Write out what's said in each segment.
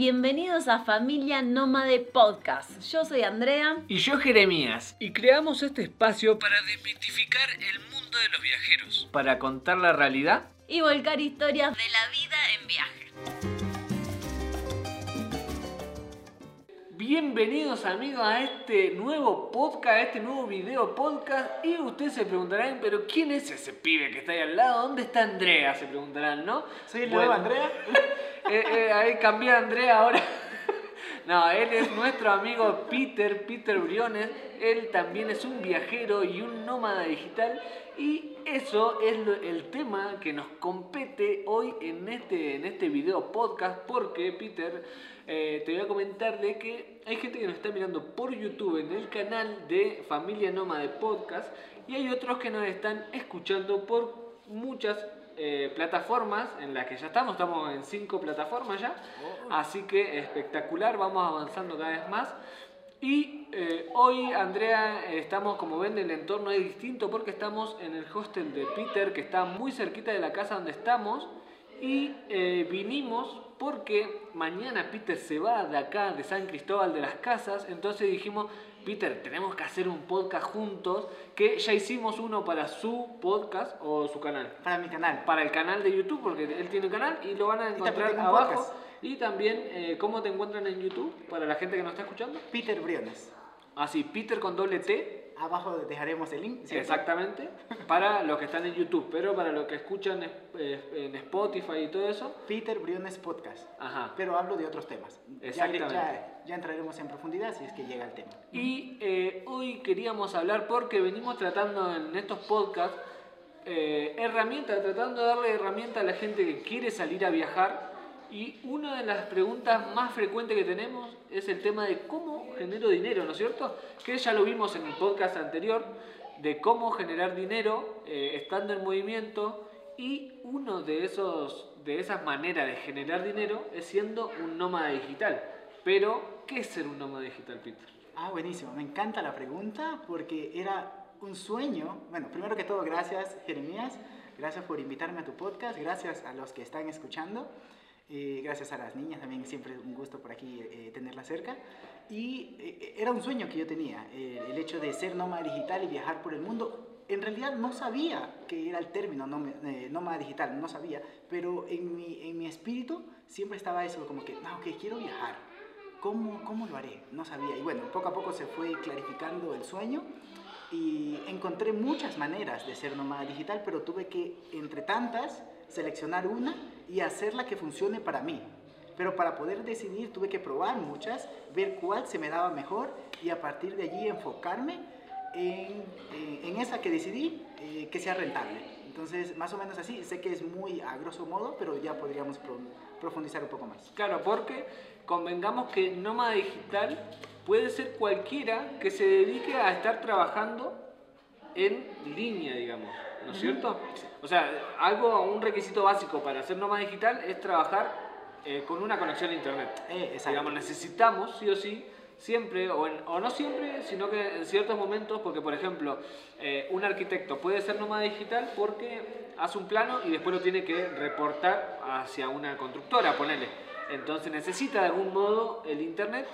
bienvenidos a Familia Nómade Podcast. Yo soy Andrea. Y yo Jeremías. Y creamos este espacio para desmitificar el mundo de los viajeros. Para contar la realidad. Y volcar historias de la vida en viaje. Bienvenidos amigos a este nuevo podcast, a este nuevo video podcast. Y ustedes se preguntarán, pero ¿quién es ese pibe que está ahí al lado? ¿Dónde está Andrea? Se preguntarán, ¿no? ¿Soy el nuevo Andrea? Eh, eh, ahí cambié a Andrea ahora. No, él es nuestro amigo Peter, Peter Briones. Él también es un viajero y un nómada digital. Y eso es el tema que nos compete hoy en este, en este video podcast. Porque, Peter, eh, te voy a comentar de que hay gente que nos está mirando por YouTube en el canal de Familia Nómada Podcast. Y hay otros que nos están escuchando por muchas eh, plataformas en las que ya estamos, estamos en cinco plataformas ya, oh. así que espectacular, vamos avanzando cada vez más. Y eh, hoy, Andrea, estamos, como ven, el entorno es distinto porque estamos en el hostel de Peter, que está muy cerquita de la casa donde estamos, y eh, vinimos porque mañana Peter se va de acá, de San Cristóbal de las Casas, entonces dijimos, Peter, tenemos que hacer un podcast juntos, que ya hicimos uno para su podcast o su canal. Para mi canal. Para el canal de YouTube, porque él tiene un canal y lo van a encontrar abajo. Y también, eh, ¿cómo te encuentran en YouTube para la gente que nos está escuchando? Peter Briones. Ah, sí, Peter con doble T Abajo dejaremos el link. Exactamente, para los que están en YouTube, pero para los que escuchan en Spotify y todo eso. Peter Briones Podcast. Ajá. Pero hablo de otros temas. Exactamente. Ya, ya, entraremos en profundidad si es que llega el tema. Y eh, hoy queríamos hablar porque venimos tratando en estos podcasts eh, herramientas, tratando de darle herramientas a la gente que quiere salir a viajar y una de las preguntas más frecuentes que tenemos es el tema de cómo genero dinero, ¿no es cierto? Que ya lo vimos en el podcast anterior, de cómo generar dinero eh, estando en movimiento y uno de, esos, de esas maneras de generar dinero es siendo un nómada digital. Pero, ¿qué es ser un nómada digital, Peter? Ah, buenísimo. Me encanta la pregunta porque era un sueño. Bueno, primero que todo, gracias, Jeremías. Gracias por invitarme a tu podcast. Gracias a los que están escuchando. Eh, gracias a las niñas también, siempre un gusto por aquí eh, tenerlas cerca. Y eh, era un sueño que yo tenía, el hecho de ser nómada digital y viajar por el mundo. En realidad no sabía que era el término nómada digital, no sabía, pero en mi, en mi espíritu siempre estaba eso, como que, no, que quiero viajar. ¿Cómo, ¿Cómo lo haré? No sabía. Y bueno, poco a poco se fue clarificando el sueño y encontré muchas maneras de ser nómada digital, pero tuve que, entre tantas, seleccionar una y hacerla que funcione para mí. Pero para poder decidir tuve que probar muchas, ver cuál se me daba mejor y a partir de allí enfocarme en, eh, en esa que decidí eh, que sea rentable. Entonces, más o menos así, sé que es muy a grosso modo, pero ya podríamos profundizar un poco más. Claro, porque convengamos que nómada digital puede ser cualquiera que se dedique a estar trabajando en línea, digamos, ¿no es cierto? O sea, algo, un requisito básico para ser nómada digital es trabajar eh, con una conexión a internet. Eh, digamos, necesitamos, sí o sí, siempre, o, o, no siempre, sino que en ciertos momentos, porque por ejemplo, eh, un arquitecto puede ser nómada digital porque hace un plano y después lo tiene que reportar hacia una constructora, ponele. Entonces necesita de algún modo el internet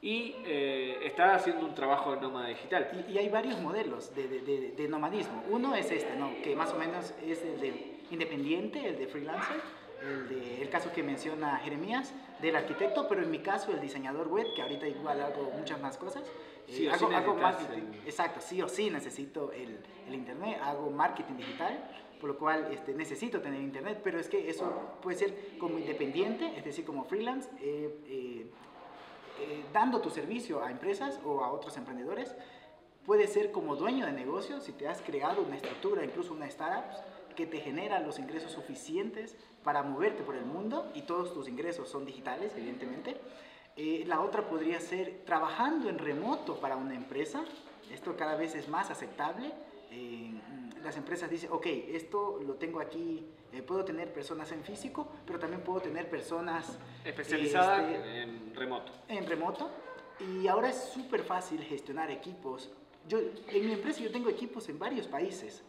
y eh, está haciendo un trabajo de nómada digital. Y, hay varios modelos de, de, de, nomadismo. Uno es este, ¿no? que más o menos es el de independiente, el de freelancer, el, de, el caso que menciona Jeremías, del arquitecto, pero en mi caso el diseñador web, que ahorita igual hago muchas más cosas. Sí, hago, hago marketing. Exacto, sí o sí necesito el, el, internet, hago marketing digital, por lo cual este, necesito tener internet, pero es que eso puede ser como independiente, es decir, como freelance. Eh, eh, eh, dando tu servicio a empresas o a otros emprendedores. Puede ser como dueño de negocio si te has creado una estructura, incluso una startup, que te genera los ingresos suficientes para moverte por el mundo y todos tus ingresos son digitales, evidentemente. Eh, la otra podría ser trabajando en remoto para una empresa. Esto cada vez es más aceptable. Eh, las empresas dicen, ok, esto lo tengo aquí, eh, puedo tener personas en físico, pero también puedo tener personas... Especializadas este, en remoto. En remoto. Y ahora es súper fácil gestionar equipos. Yo, en mi empresa yo tengo equipos en varios países.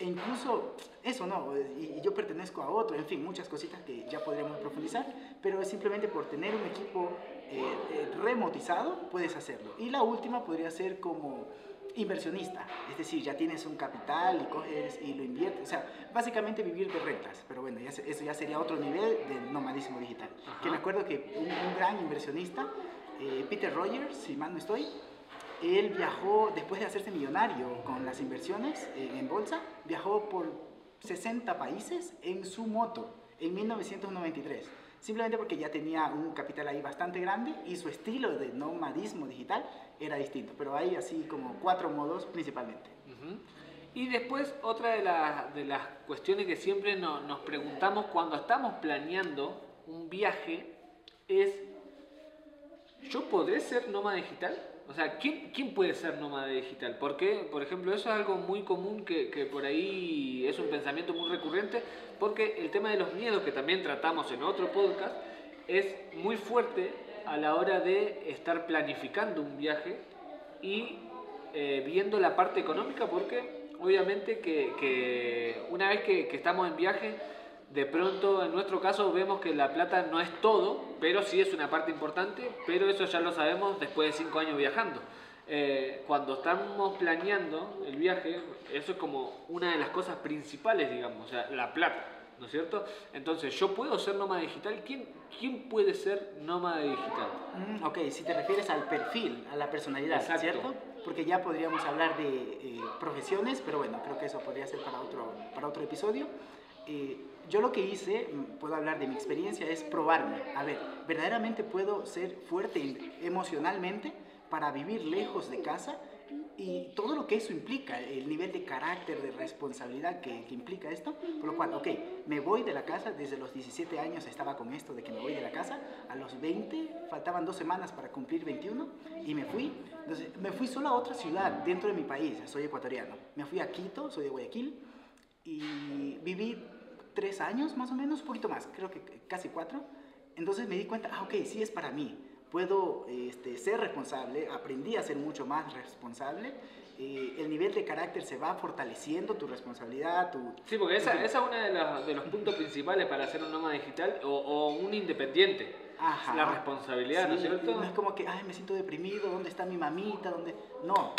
E incluso eso no, y, yo pertenezco a otro, en fin, muchas cositas que ya podríamos profundizar, pero es simplemente por tener un equipo eh, eh, remotizado puedes hacerlo. Y la última podría ser como inversionista, es decir, ya tienes un capital y coges y lo inviertes, o sea, básicamente vivir de rentas, pero bueno, ya eso ya sería otro nivel del nomadismo digital. Que me acuerdo que un, un gran inversionista, eh, Peter Rogers, si mal no estoy, él viajó, después de hacerse millonario con las inversiones eh, en bolsa, viajó por 60 países en su moto en 1993. Simplemente porque ya tenía un capital ahí bastante grande y su estilo de nomadismo digital era distinto. Pero hay así como cuatro modos principalmente. Y después otra de, las- cuestiones que siempre no- nos preguntamos cuando estamos planeando un viaje es, ¿yo podré ser nómada digital? O sea, ¿quién, puede ser nómada digital? Porque, por ejemplo, eso es algo muy común que, que por ahí es un pensamiento muy recurrente, porque el tema de los miedos que también tratamos en otro podcast es muy fuerte a la hora de estar planificando un viaje y eh, viendo la parte económica porque obviamente que, que una vez que estamos en viaje, de pronto en nuestro caso vemos que la plata no es todo, pero sí es una parte importante, pero eso ya lo sabemos después de cinco años viajando. Eh, cuando estamos planeando el viaje, eso es como una de las cosas principales, digamos, o sea, la plata, ¿no es cierto? Entonces, ¿yo puedo ser nómada digital? ¿Quién, quién puede ser nómada digital? Mm, ok, si te refieres al perfil, a la personalidad, Exacto. ¿cierto? Porque ya podríamos hablar de eh, profesiones, pero bueno, creo que eso podría ser para otro, para otro episodio. Eh, yo lo que hice, mm, puedo hablar de mi experiencia, es probarme. A ver, ¿verdaderamente puedo ser fuerte em- emocionalmente para vivir lejos de casa? Y todo lo que eso implica, el nivel de carácter, de responsabilidad que, que implica esto. Por lo cual, ok, me voy de la casa, desde los 17 años estaba con esto de que me voy de la casa, a los 20, faltaban dos semanas para cumplir 21, y me fui. Entonces, me fui solo a otra ciudad dentro de mi país, soy ecuatoriano. Me fui a Quito, soy de Guayaquil, y viví tres años más o menos, un poquito más, creo que casi cuatro. Entonces me di cuenta, ah, ok, sí es para mí. Puedo este, ser responsable, aprendí a ser mucho más responsable. eh, el nivel de carácter se va fortaleciendo, tu responsabilidad, tu... Sí, porque esa, es uno de los, de los puntos principales para ser un nómada digital o, o un independiente. Ajá. La responsabilidad, ¿no es cierto? No es como que, ay, me siento deprimido, ¿dónde está mi mamita? ¿Dónde? No,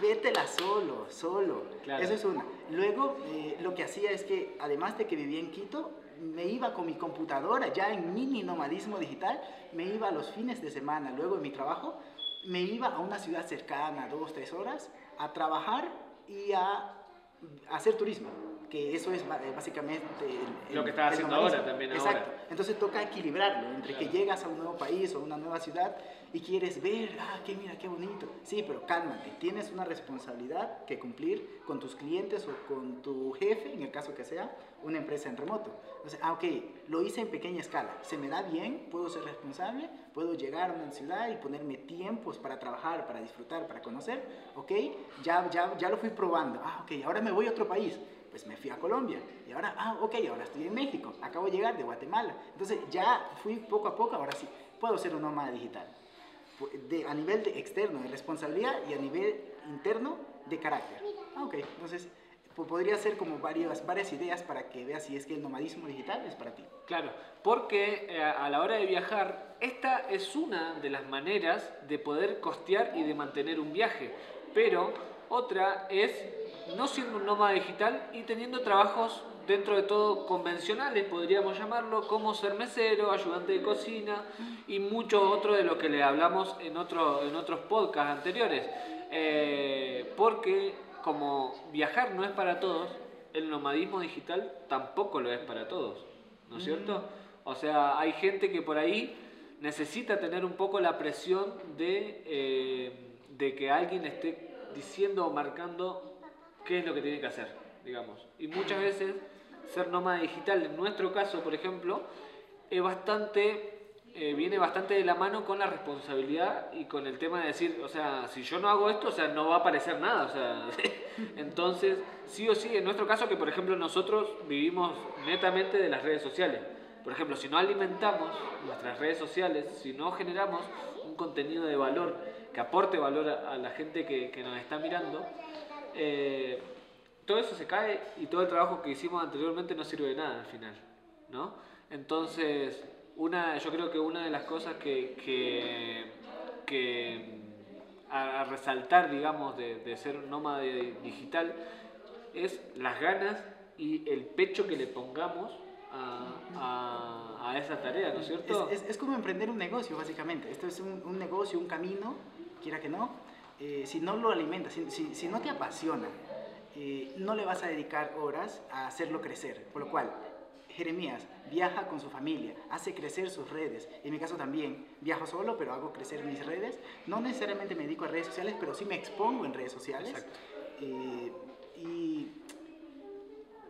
vétela solo, solo. Claro. Eso es una. Luego, eh, lo que hacía es que, además de que vivía en Quito, me iba con mi computadora, ya en mini nomadismo digital, me iba los fines de semana, luego de mi trabajo, me iba a una ciudad cercana, dos, tres horas, a trabajar y a, a hacer turismo. Que eso es básicamente el- Lo que estás haciendo ahora también Exacto. ahora. Entonces toca equilibrarlo entre que Claro. llegas a un nuevo país o una nueva ciudad y quieres ver, ah, qué mira, qué bonito. Sí, pero cálmate, tienes una responsabilidad que cumplir con tus clientes o con tu jefe, en el caso que sea, una empresa en remoto. Entonces, ah, ok, lo hice en pequeña escala, se me da bien, puedo ser responsable, puedo llegar a una ciudad y ponerme tiempos para trabajar, para disfrutar, para conocer, ok, ya, ya, ya lo fui probando, ah, ok, ahora me voy a otro país, pues me fui a Colombia y ahora, ah, ok, ahora estoy en México, acabo de llegar de Guatemala. Entonces ya fui poco a poco, ahora sí, puedo ser un nómada digital. De, a nivel de externo de responsabilidad y a nivel interno de carácter. Ah, ok, entonces po- podría ser como varias, varias ideas para que veas si es que el nomadismo digital es para ti. Claro, porque eh, a la hora de viajar, esta es una de las maneras de poder costear y de mantener un viaje. Pero otra es no siendo un nómada digital y teniendo trabajos dentro de todo convencionales, podríamos llamarlo, como ser mesero, ayudante de cocina y mucho otro de lo que le hablamos en, otro, en otros podcasts anteriores. Eh, porque como viajar no es para todos, el nomadismo digital tampoco lo es para todos, ¿no es cierto? O sea, hay gente que por ahí necesita tener un poco la presión de, eh, de que alguien esté diciendo o marcando qué es lo que tiene que hacer, digamos. Y muchas veces ser nómada digital, en nuestro caso, por ejemplo, es bastante, eh, viene bastante de la mano con la responsabilidad y con el tema de decir, o sea, si yo no hago esto, o sea, no va a aparecer nada, o sea, entonces, sí o sí, en nuestro caso, que por ejemplo nosotros vivimos netamente de las redes sociales. Por ejemplo, si no alimentamos nuestras redes sociales, si no generamos un contenido de valor que aporte valor a, la gente que nos está mirando, eh, todo eso se cae y todo el trabajo que hicimos anteriormente no sirve de nada al final, ¿no? Entonces, una, yo creo que una de las cosas que, que, que a, a resaltar, digamos, de, de ser un nómade digital es las ganas y el pecho que le pongamos a, a- a esa tarea, ¿no es cierto? Es, es- es como emprender un negocio, básicamente. Esto es un, un negocio, un camino, quiera que no. Eh, si no lo alimentas, si, si- si no te apasiona, eh, no le vas a dedicar horas a hacerlo crecer. Por lo cual, Jeremías viaja con su familia, hace crecer sus redes. En mi caso también, viajo solo, pero hago crecer mis redes. No necesariamente me dedico a redes sociales, pero sí me expongo en redes sociales. Eh, y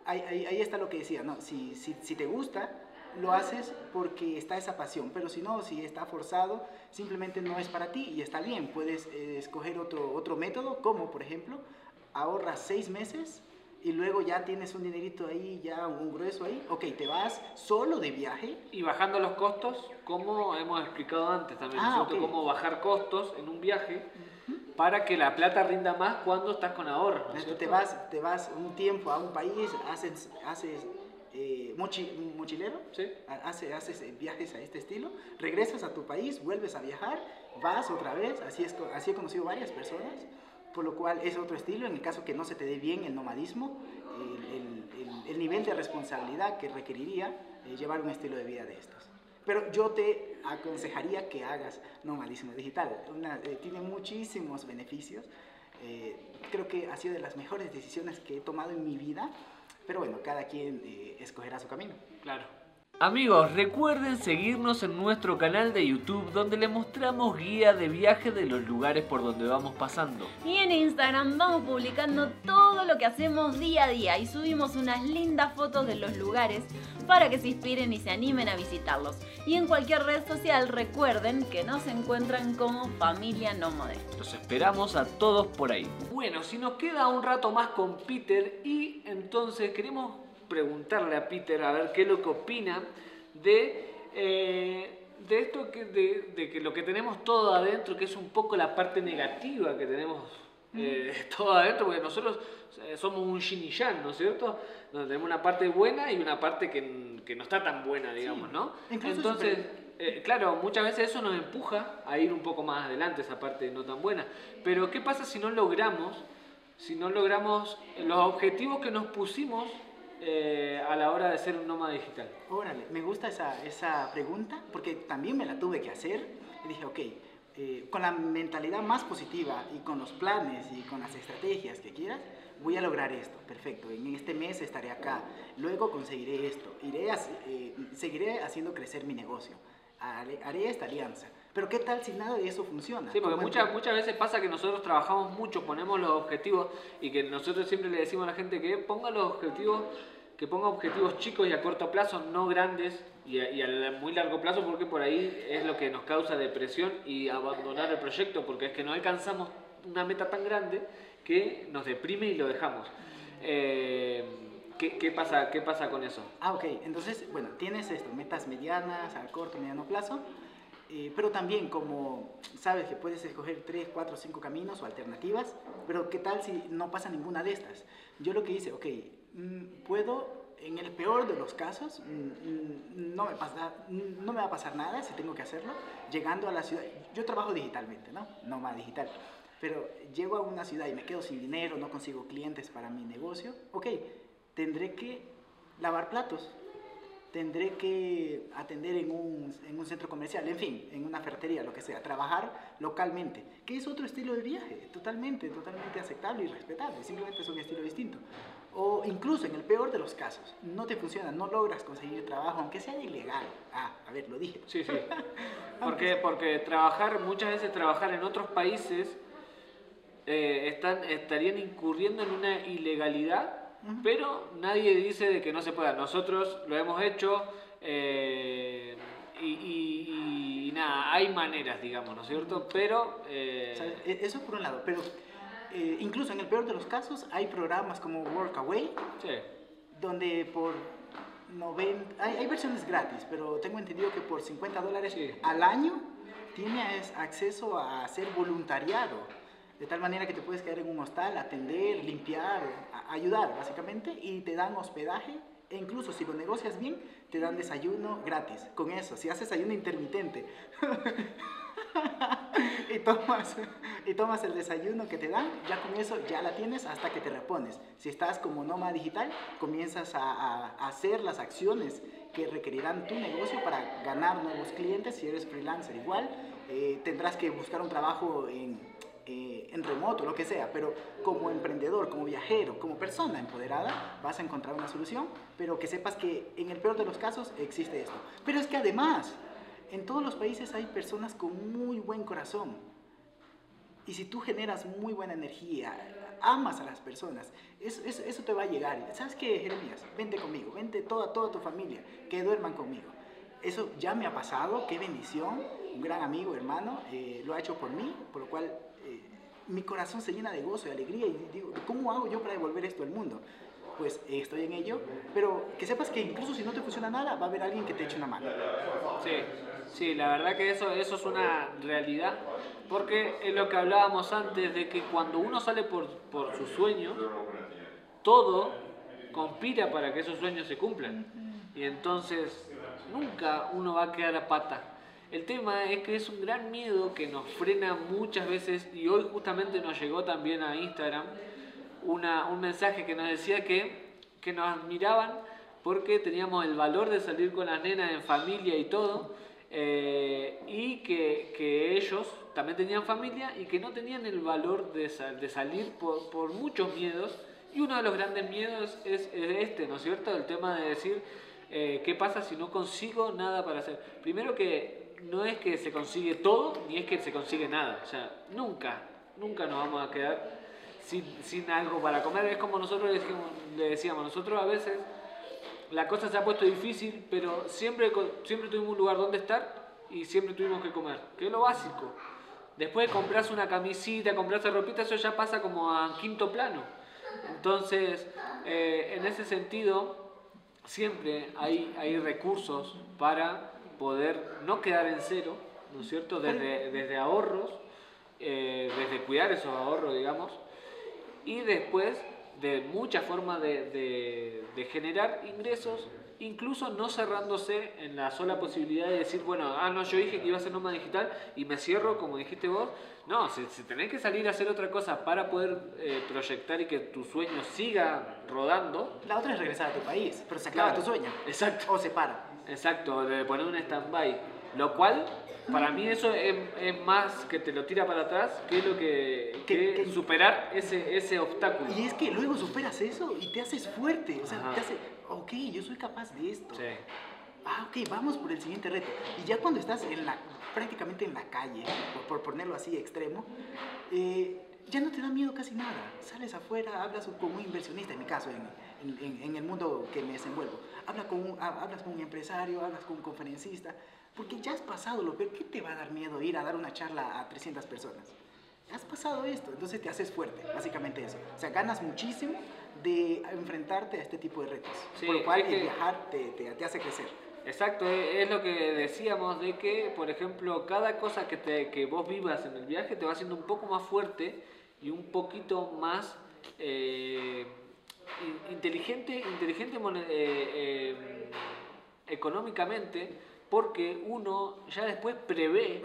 ahí, ahí- ahí está lo que decía, ¿no? Si, si, si te gusta, lo haces porque está esa pasión, pero si no, si está forzado, simplemente no es para ti y está bien. Puedes eh, escoger otro, otro método, como por ejemplo, ahorras seis meses y luego ya tienes un dinerito ahí, ya un grueso ahí, ok, te vas solo de viaje, Y bajando los costos, como hemos explicado antes también, ¿no es Ah, cierto? ok. Cómo bajar costos en un viaje para que la plata rinda más cuando estás con ahorro. ¿no es Entonces, te vas, te vas un tiempo a un país, haces, haces eh, mochi- mochilero, Sí. ha- hace- haces eh, viajes a este estilo, regresas a tu país, vuelves a viajar, vas otra vez, así, es, así he conocido varias personas, por lo cual es otro estilo, en el caso que no se te dé bien el nomadismo, el, el- el- el nivel de responsabilidad que requeriría eh, llevar un estilo de vida de estos. Pero yo te aconsejaría que hagas nomadismo digital, Una- eh, tiene muchísimos beneficios, eh, creo que ha sido de las mejores decisiones que he tomado en mi vida, pero bueno, cada quien eh, escogerá su camino. Claro. Amigos, recuerden seguirnos en nuestro canal de YouTube donde les mostramos guía de viaje de los lugares por donde vamos pasando. Y en Instagram vamos publicando todo lo que hacemos día a día y subimos unas lindas fotos de los lugares para que se inspiren y se animen a visitarlos. Y en cualquier red social recuerden que nos encuentran como Familia Nómade. Los esperamos a todos por ahí. Bueno, si nos queda un rato más con Peter y entonces queremos preguntarle a Peter a ver qué es lo que opina de, eh, de esto que, de, de que lo que tenemos todo adentro, que es un poco la parte negativa que tenemos eh, todo adentro, porque nosotros eh, somos un yin y yang, ¿no es cierto? Donde tenemos una parte buena y una parte que, que no está tan buena, digamos, ¿no? incluso Entonces, eh, claro, muchas veces eso nos empuja a ir un poco más adelante, esa parte no tan buena. Pero ¿qué pasa si no logramos, si no logramos los objetivos que nos pusimos eh, a la hora de ser un nómada digital? Órale, me gusta esa, esa pregunta porque también me la tuve que hacer y dije, ok, eh, con la mentalidad más positiva y con los planes y con las estrategias que quieras, voy a lograr esto, perfecto, en este mes estaré acá, luego conseguiré esto, iré haci- eh, seguiré haciendo crecer mi negocio, haré, haré esta alianza. Pero ¿qué tal si nada de eso funciona? Sí, porque ¿Cómo muchas, muchas veces pasa que nosotros trabajamos mucho, ponemos los objetivos y que nosotros siempre le decimos a la gente que ponga los objetivos, que ponga objetivos chicos y a corto plazo, no grandes y a, y a muy largo plazo, porque por ahí es lo que nos causa depresión y abandonar el proyecto, porque es que no alcanzamos una meta tan grande que nos deprime y lo dejamos. Eh, ¿qué, qué pasa, ¿Qué pasa con eso? Ah, ok. Entonces, bueno, tienes esto, metas medianas, a corto, mediano plazo, eh, pero también como sabes que puedes escoger 3, 4, 5 caminos o alternativas, pero ¿qué tal si no pasa ninguna de estas? Yo lo que hice, ok, mm, puedo, en el peor de los casos, mm, mm, no me, pasa, no me va a pasar nada si tengo que hacerlo, llegando a la ciudad, yo trabajo digitalmente, ¿no? No más digital. Pero llego a una ciudad y me quedo sin dinero, no consigo clientes para mi negocio, ok, tendré que lavar platos, tendré que atender en un, en un centro comercial, en fin, en una ferretería, lo que sea, trabajar localmente, que es otro estilo de viaje, totalmente, totalmente aceptable y respetable, simplemente es un estilo distinto. O incluso en el peor de los casos, no te funciona, no logras conseguir trabajo, aunque sea ilegal. Ah, a ver, lo dije. Sí, sí. Porque, porque trabajar, muchas veces trabajar en otros países eh, están, estarían incurriendo en una ilegalidad, pero nadie dice de que no se pueda. Nosotros lo hemos hecho eh, y, y- y nada, hay maneras, digamos, ¿no es cierto? Pero... eh. E- Eso por un lado, pero eh, incluso en el peor de los casos hay programas como Workaway, sí. donde por 90, hay, hay versiones gratis, pero tengo entendido que por 50 dólares Sí. al año tienes acceso a hacer voluntariado. De tal manera que te puedes quedar en un hostal, atender, limpiar, ayudar básicamente, y te dan hospedaje e incluso si lo negocias bien, te dan desayuno gratis. Con eso, si haces ayuno intermitente y, tomas, y tomas el desayuno que te dan, ya con eso ya la tienes hasta que te repones. Si estás como nómada digital, comienzas a, hacer las acciones que requerirán tu negocio para ganar nuevos clientes. Si eres freelancer igual, eh, tendrás que buscar un trabajo en eh, en remoto, lo que sea, pero como emprendedor, como viajero, como persona empoderada, vas a encontrar una solución, pero que sepas que en el peor de los casos existe esto. Pero es que además, en todos los países hay personas con muy buen corazón. Y si tú generas muy buena energía, amas a las personas, eso, eso, te va a llegar. ¿Sabes qué, Jeremías? Vente conmigo, vente toda, toda tu familia, que duerman conmigo. Eso ya me ha pasado, qué bendición. Un gran amigo, hermano, eh, lo ha hecho por mí, por lo cual mi corazón se llena de gozo y alegría y digo, ¿cómo hago yo para devolver esto al mundo? Pues eh, estoy en ello, pero que sepas que incluso si no te funciona nada, va a haber alguien que te eche una mano. Sí, sí, la verdad que eso, eso es una realidad, porque es lo que hablábamos antes de que cuando uno sale por, por sus sueños, todo conspira para que esos sueños se cumplan. Y entonces nunca uno va a quedar a pata el tema es que es un gran miedo que nos frena muchas veces y hoy justamente nos llegó también a Instagram una, un mensaje que nos decía que, que nos admiraban porque teníamos el valor de salir con las nenas en familia y todo eh, y que, que, ellos también tenían familia y que no tenían el valor de, de salir por, por, muchos miedos y uno de los grandes miedos es, es este, ¿no es cierto? El tema de decir eh, qué pasa si no consigo nada para hacer. Primero que no es que se consigue todo, ni es que se consigue nada. O sea, nunca, nunca nos vamos a quedar sin, sin algo para comer. Es como nosotros le decíamos, nosotros a veces la cosa se ha puesto difícil, pero siempre, siempre tuvimos un lugar donde estar y siempre tuvimos que comer, que es lo básico. Después de comprarse una camisita, comprarse ropita, eso ya pasa como a quinto plano. Entonces, eh, en ese sentido, siempre hay, hay recursos para poder no quedar en cero, ¿no es cierto? Desde, desde ahorros, eh, desde cuidar esos ahorros, digamos, y después de muchas formas de, de, generar ingresos, incluso no cerrándose en la sola posibilidad de decir, bueno, ah, no, yo dije que iba a ser nómada digital y me cierro, como dijiste vos. No, si, tenés que salir a hacer otra cosa para poder eh, proyectar y que tu sueño siga rodando. La otra es regresar a tu país, pero se acaba tu sueño. Exacto. O se para. Exacto, de poner un stand-by. Lo cual, para mí eso es, más que te lo tira para atrás que lo que, que, superar ese, ese obstáculo. Y es que luego superas eso y te haces fuerte. O sea, te hace, ok, yo soy capaz de esto. Sí. Ah, ok, vamos por el siguiente reto. Y ya cuando estás en la, prácticamente en la calle, por, ponerlo así extremo, eh, ya no te da miedo casi nada. Sales afuera, hablas con un inversionista, en mi caso, en, en, en el mundo que me desenvuelvo. Habla con un, hablas con un empresario, hablas con un conferencista, porque ya has pasado lo peor. ¿Qué te va a dar miedo ir a dar una charla a 300 personas? Has pasado esto, entonces te haces fuerte, básicamente eso. O sea, ganas muchísimo de enfrentarte a este tipo de retos. por lo cual el viajar te, te, te hace crecer. Exacto, es lo que decíamos de que, por ejemplo, cada cosa que, te, que vos vivas en el viaje te va haciendo un poco más fuerte y un poquito más eh, inteligente, inteligente eh, eh, económicamente, porque uno ya después prevé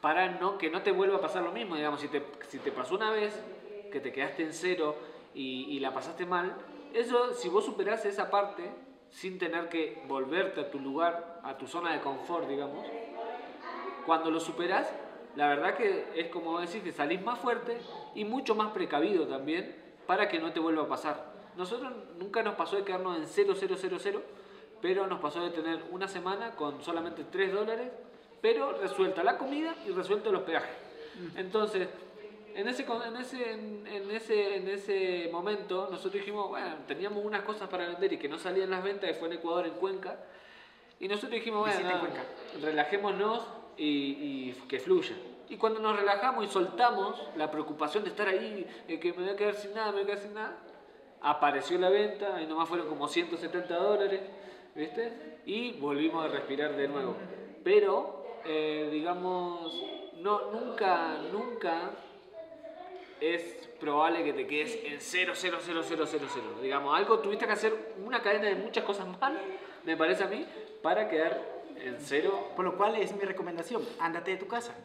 para no, que no te vuelva a pasar lo mismo. Digamos, si te, si te pasó una vez que te quedaste en cero y, la pasaste mal, eso, si vos superás esa parte sin tener que volverte a tu lugar, a tu zona de confort, digamos, cuando lo superás, la verdad que es como decir que salís más fuerte y mucho más precavido también para que no te vuelva a pasar. Nosotros nunca nos pasó de quedarnos en 0, 0, 0, 0, pero nos pasó de tener una semana con solamente 3 dólares, pero resuelta la comida y resuelto los peajes. Mm. Entonces, en ese, en, ese, en, ese, en ese momento nosotros dijimos, bueno, teníamos unas cosas para vender y que no salían las ventas, que fue en Ecuador, en Cuenca, y nosotros dijimos, bueno, relajémonos y, que fluya. Y cuando nos relajamos y soltamos la preocupación de estar ahí, que me voy a quedar sin nada, me voy a quedar sin nada, apareció la venta, y nomás fueron como 170 dólares, ¿viste? Y volvimos a respirar de nuevo. Pero, eh, digamos, no, nunca, nunca es probable que te quedes en 0, 0, 0, 0, 0, 0. Digamos, algo tuviste que hacer una cadena de muchas cosas mal, me parece a mí, para quedar en cero. Por lo cual es mi recomendación, ándate de tu casa.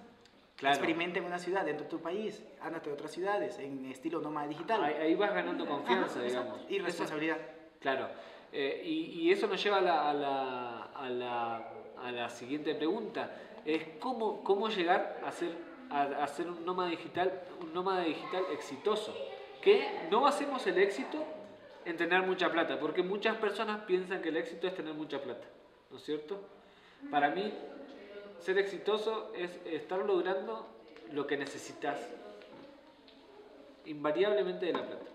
Claro. Experimenta en una ciudad dentro de tu país, ándate a otras ciudades en estilo nómada digital. Ahí, ahí vas ganando confianza, Ajá, digamos. exacto. Y responsabilidad. Claro. Eh, y, y eso nos lleva a la, a la, a la, a la siguiente pregunta. Es cómo, cómo llegar a ser, a ser un nómada digital, un nómada digital exitoso. Que no hacemos el éxito en tener mucha plata, porque muchas personas piensan que el éxito es tener mucha plata, ¿no es cierto? Para mí, ser exitoso es estar logrando lo que necesitas, invariablemente de la plata.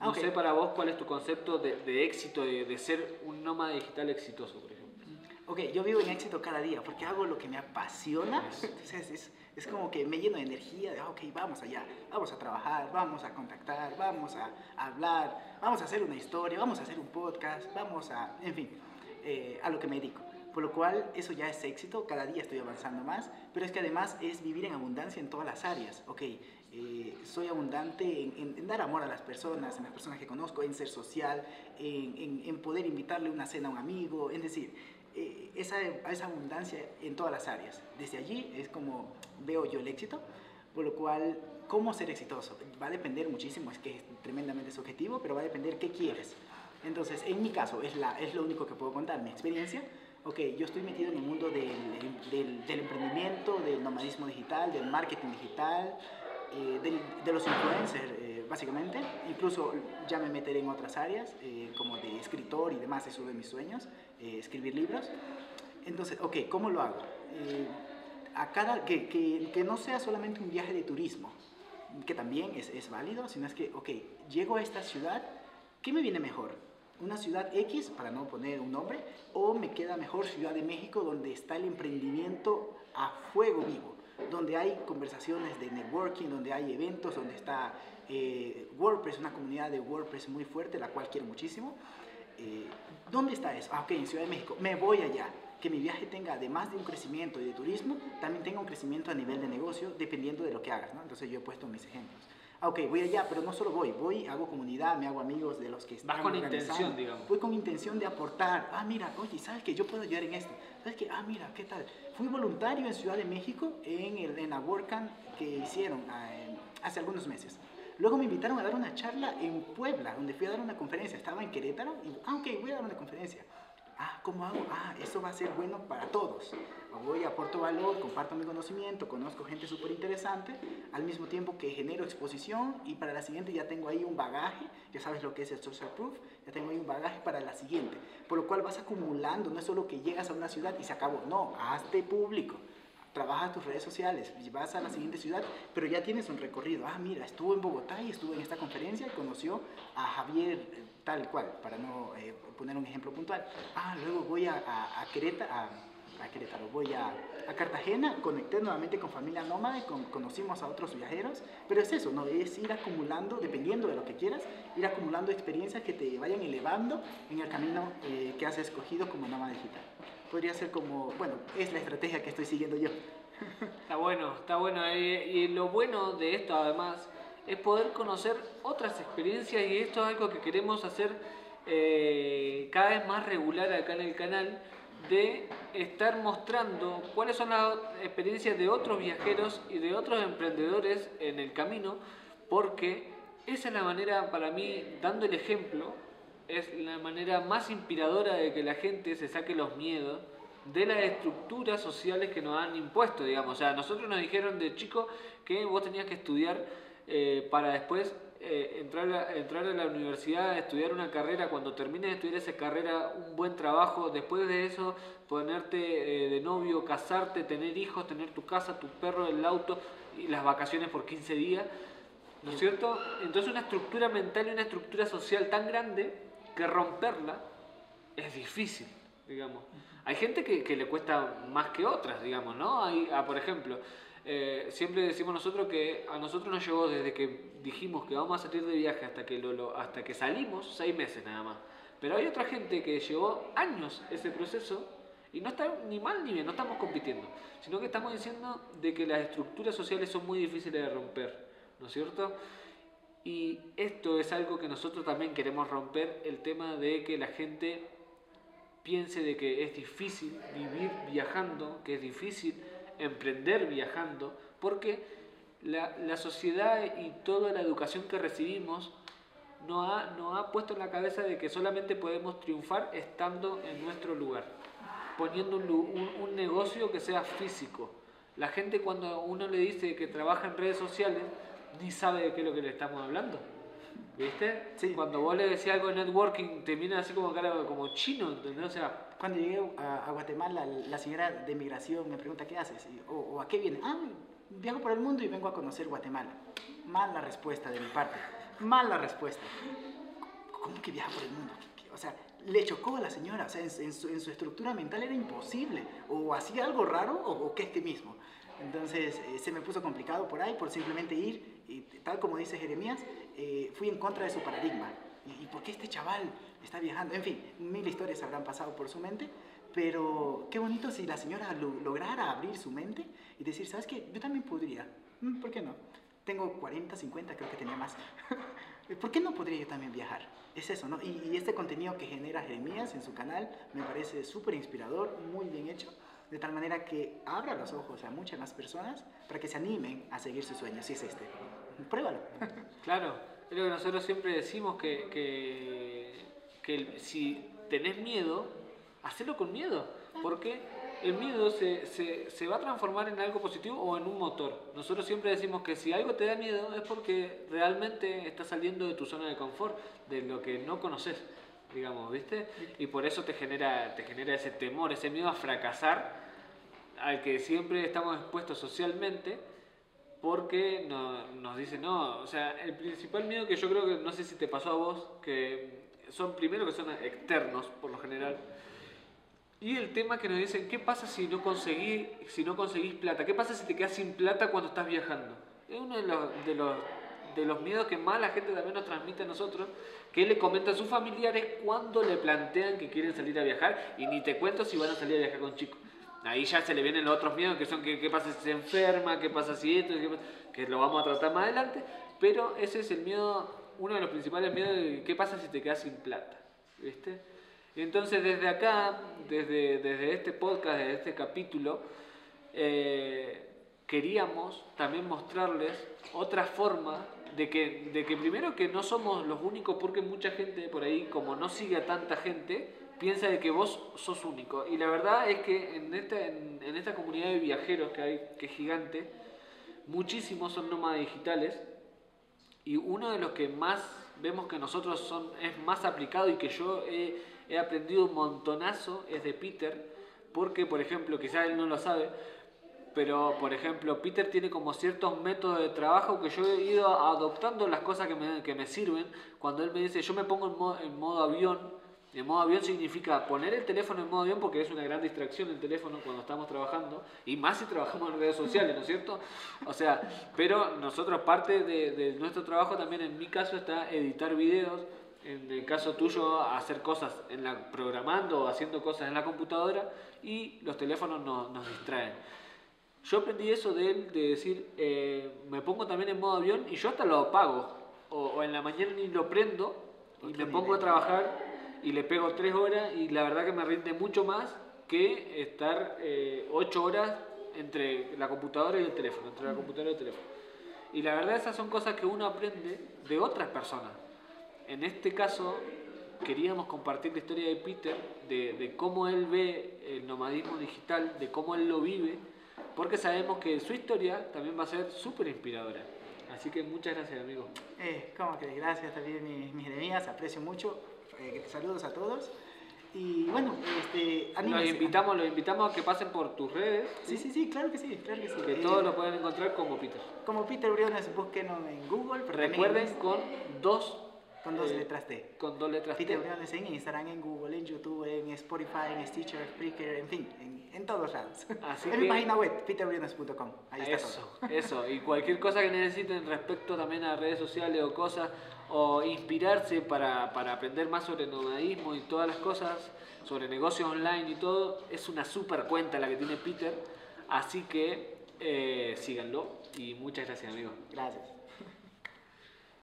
No Ok. sé para vos cuál es tu concepto de, de éxito, de, de ser un nómada digital exitoso, por ejemplo. Ok, yo vivo en éxito cada día porque hago lo que me apasiona. Entonces es, es como que me lleno de energía, de, "Ah, ok, vamos allá, vamos a trabajar, vamos a contactar, vamos a, hablar, vamos a hacer una historia, vamos a hacer un podcast, vamos a, en fin, eh, a lo que me dedico. Por lo cual eso ya es éxito, cada día estoy avanzando más, pero es que además es vivir en abundancia en todas las áreas. Ok, eh, soy abundante en, en- en dar amor a las personas, en las personas que conozco, en ser social, en, en- poder invitarle una cena a un amigo, es decir, eh, esa, esa abundancia en todas las áreas. Desde allí es como veo yo el éxito, por lo cual, ¿cómo ser exitoso? Va a depender muchísimo, es que es tremendamente subjetivo, pero va a depender qué quieres. Entonces, en mi caso, es, la, es lo único que puedo contar, mi experiencia. Ok, yo estoy metido en el mundo del, del, del emprendimiento, del nomadismo digital, del marketing digital, eh, del- de los influencers, eh, básicamente. Incluso ya me meteré en otras áreas, eh, como de escritor y demás, es uno de mis sueños, eh, escribir libros. Entonces, ok, ¿cómo lo hago? Eh, a cada, que, que, que no sea solamente un viaje de turismo, que también es, es válido, sino es que, ok, llego a esta ciudad, ¿qué me viene mejor? ¿Una ciudad X, para no poner un nombre, o me queda mejor Ciudad de México, donde está el emprendimiento a fuego vivo? donde hay conversaciones de networking, donde hay eventos, donde está eh, WordPress, una comunidad de WordPress muy fuerte, la cual quiero muchísimo. Eh, ¿Dónde está eso? Ah, ok, en Ciudad de México. Me voy allá. Que mi viaje tenga, además de un crecimiento y de turismo, también tenga un crecimiento a nivel de negocio, dependiendo de lo que hagas, ¿no? Entonces yo he puesto mis ejemplos. Ah, ok, voy allá, pero no solo voy, voy, hago comunidad, me hago amigos de los que están con organizando. intención, digamos. Voy con intención de aportar. Ah, mira, oye, ¿sabes que yo puedo ayudar en esto? ¿Sabes que Ah, mira, ¿qué tal? Fui voluntario en Ciudad de México en, el, en la WordCamp que hicieron en- hace algunos meses. Luego me invitaron a dar una charla en Puebla, donde fui a dar una conferencia. Estaba en Querétaro y, ah, ok, voy a dar una conferencia. Ah, ¿cómo hago? Ah, eso va a ser bueno para todos. Voy, aporto valor, comparto mi conocimiento, conozco gente súper interesante, al mismo tiempo que genero exposición y para la siguiente ya tengo ahí un bagaje, ya sabes lo que es el social proof, ya tengo ahí un bagaje para la siguiente. Por lo cual vas acumulando, no es solo que llegas a una ciudad y se acabó, no, hazte público. Trabaja tus redes sociales, y vas a la siguiente ciudad, pero ya tienes un recorrido. Ah, mira, estuvo en Bogotá y estuvo en esta conferencia y conoció a Javier eh, tal cual, para no eh, poner un ejemplo puntual. Ah, luego voy a, a, a Querétaro, a, a Querétaro, voy a, Cartagena, conecté nuevamente con familia nómada, con, conocimos a otros viajeros, pero es eso, ¿no? Es ir acumulando, dependiendo de lo que quieras, ir acumulando experiencias que te vayan elevando en el camino eh, que has escogido como nómada digital. Podría ser como, bueno, es la estrategia que estoy siguiendo yo. Está bueno, está bueno. eh, Y lo bueno de esto además es poder conocer otras experiencias y esto es algo que queremos hacer eh, cada vez más regular acá en el canal de estar mostrando cuáles son las experiencias de otros viajeros y de otros emprendedores en el camino porque esa es la manera para mí, dando el ejemplo, es la manera más inspiradora de que la gente se saque los miedos de las estructuras sociales que nos han impuesto, digamos. O sea, nosotros nos dijeron de chico que vos tenías que estudiar eh, para después eh, entrar, a, entrar a la universidad, estudiar una carrera, cuando termines de estudiar esa carrera, un buen trabajo, después de eso ponerte eh, de novio, casarte, tener hijos, tener tu casa, tu perro, el auto y las vacaciones por 15 días. ¿No es cierto? Entonces una estructura mental y una estructura social tan grande que romperla es difícil, digamos. Hay gente que, le cuesta más que otras, digamos, ¿no? Hay, ah, por ejemplo, eh, siempre decimos nosotros que a nosotros nos llevó desde que dijimos que vamos a salir de viaje hasta que, lo- hasta que salimos, seis meses nada más. Pero hay otra gente que llevó años ese proceso y no está ni mal ni bien, no estamos compitiendo, sino que estamos diciendo de que las estructuras sociales son muy difíciles de romper. ¿no es cierto? Y esto es algo que nosotros también queremos romper, el tema de que la gente piense de que es difícil vivir viajando, que es difícil emprender viajando, porque la, la sociedad y toda la educación que recibimos nos ha, no ha puesto en la cabeza de que solamente podemos triunfar estando en nuestro lugar, poniendo un, un, un negocio que sea físico. La gente cuando uno le dice que trabaja en redes sociales, ni sabe de qué es lo que le estamos hablando. ¿Viste? Sí. Cuando vos le decís algo de networking, te miran así como cara como chino, ¿entendés? O sea, Cuando llegué a, Guatemala, la señora de migración me pregunta, ¿qué haces? Y, o, o, a qué viene? Ah, viajo por el mundo y vengo a conocer Guatemala. Mala respuesta de mi parte. Mala respuesta. ¿Cómo que viaja por el mundo? O sea, le chocó a la señora. O sea, en, en su, en su estructura mental era imposible. O hacía algo raro o, o que este mismo. Entonces eh, se me puso complicado por ahí por simplemente ir y tal como dice Jeremías, eh, fui en contra de su paradigma. ¿Y, y por qué este chaval está viajando? En fin, mil historias habrán pasado por su mente, pero qué bonito si la señora lo- lograra abrir su mente y decir, ¿sabes qué? Yo también podría. Mm, ¿Por qué no? Tengo 40, 50, creo que tenía más. ¿Por qué no podría yo también viajar? Es eso, ¿no? Y, y este contenido que genera Jeremías en su canal me parece súper inspirador, muy bien hecho, de tal manera que abra los ojos a muchas más personas para que se animen a seguir sus sueños, si es este. Pruébalo. Claro, es lo que nosotros siempre decimos que, que, que el- si tenés miedo, hacelo con miedo, porque el miedo se, se, se va a transformar en algo positivo o en un motor. Nosotros siempre decimos que si algo te da miedo es porque realmente estás saliendo de tu zona de confort, de lo que no conoces, digamos, ¿viste? Y por eso te genera, te genera ese temor, ese miedo a fracasar, al que siempre estamos expuestos socialmente, porque no- nos dicen, no, o sea, el principal miedo que yo creo que, no sé si te pasó a vos, que son primero que son externos por lo general, y el tema que nos dicen, ¿qué pasa si no conseguís, si no conseguís plata? ¿Qué pasa si te quedas sin plata cuando estás viajando? Es uno de los, de los, de los miedos que más la gente también nos transmite a nosotros, que le comenta a sus familiares cuando le plantean que quieren salir a viajar, y ni te cuento si van a salir a viajar con chicos. Ahí ya se le vienen los otros miedos que son que, qué pasa si se enferma, qué pasa si esto, qué que lo vamos a tratar más adelante, pero ese es el miedo, uno de los principales miedos de qué pasa si te quedas sin plata, ¿viste? Entonces desde acá, desde, desde este podcast, desde este capítulo, eh, queríamos también mostrarles otra forma de que, de que primero que no somos los únicos, porque mucha gente por ahí, como no sigue a tanta gente, piensa de que vos sos único. Y la verdad es que en esta, en, esta comunidad de viajeros que hay, que es gigante, muchísimos son nómadas digitales. Y uno de los que más vemos que nosotros son, es más aplicado y que yo he, aprendido un montonazo es de Peter, porque por ejemplo, quizás él no lo sabe, pero por ejemplo, Peter tiene como ciertos métodos de trabajo que yo he ido adoptando las cosas que me, que me sirven. Cuando él me dice, yo me pongo en modo avión, en modo avión significa poner el teléfono en modo avión porque es una gran distracción el teléfono cuando estamos trabajando y más si trabajamos en redes sociales, ¿no es cierto? O sea, pero nosotros parte de, de nuestro trabajo también en mi caso está editar videos, en el caso tuyo hacer cosas en la programando o haciendo cosas en la computadora y los teléfonos nos, nos distraen. Yo aprendí eso de él, de decir, eh, me pongo también en modo avión y yo hasta lo apago. O, o en la mañana ni lo prendo y me pongo a trabajar y le pego tres horas y la verdad que me rinde mucho más que estar eh, ocho horas entre la computadora y el teléfono, entre la computadora y el teléfono. Y la verdad esas son cosas que uno aprende de otras personas. En este caso queríamos compartir la historia de Peter, de, de cómo él ve el nomadismo digital, de cómo él lo vive, porque sabemos que su historia también va a ser súper inspiradora. Así que muchas gracias, amigo. Eh, como que gracias también, mis, mis aprecio mucho. Eh, saludos a todos. Y bueno, este, Los anímense. invitamos, los invitamos a que pasen por tus redes, Sí, sí, sí, claro que sí, claro que sí. que Eh, todos lo pueden encontrar como Peter. Como Peter Briones, búsquenos en Google. Recuerden en- con dos, con dos eh, letras T. con dos letras Peter T. Briones en Instagram, en Google, en YouTube, en Spotify, en Stitcher, Spreaker, en fin, en, en todos lados. Así en mi página web, peterbriones.com. Ahí está Eso, todo. eso. Y cualquier cosa que necesiten respecto también a redes sociales o cosas, o inspirarse para, para aprender más sobre nomadismo y todas las cosas, sobre negocios online y todo, es una super cuenta la que tiene Peter. Así que eh, síganlo y muchas gracias, amigos. Gracias.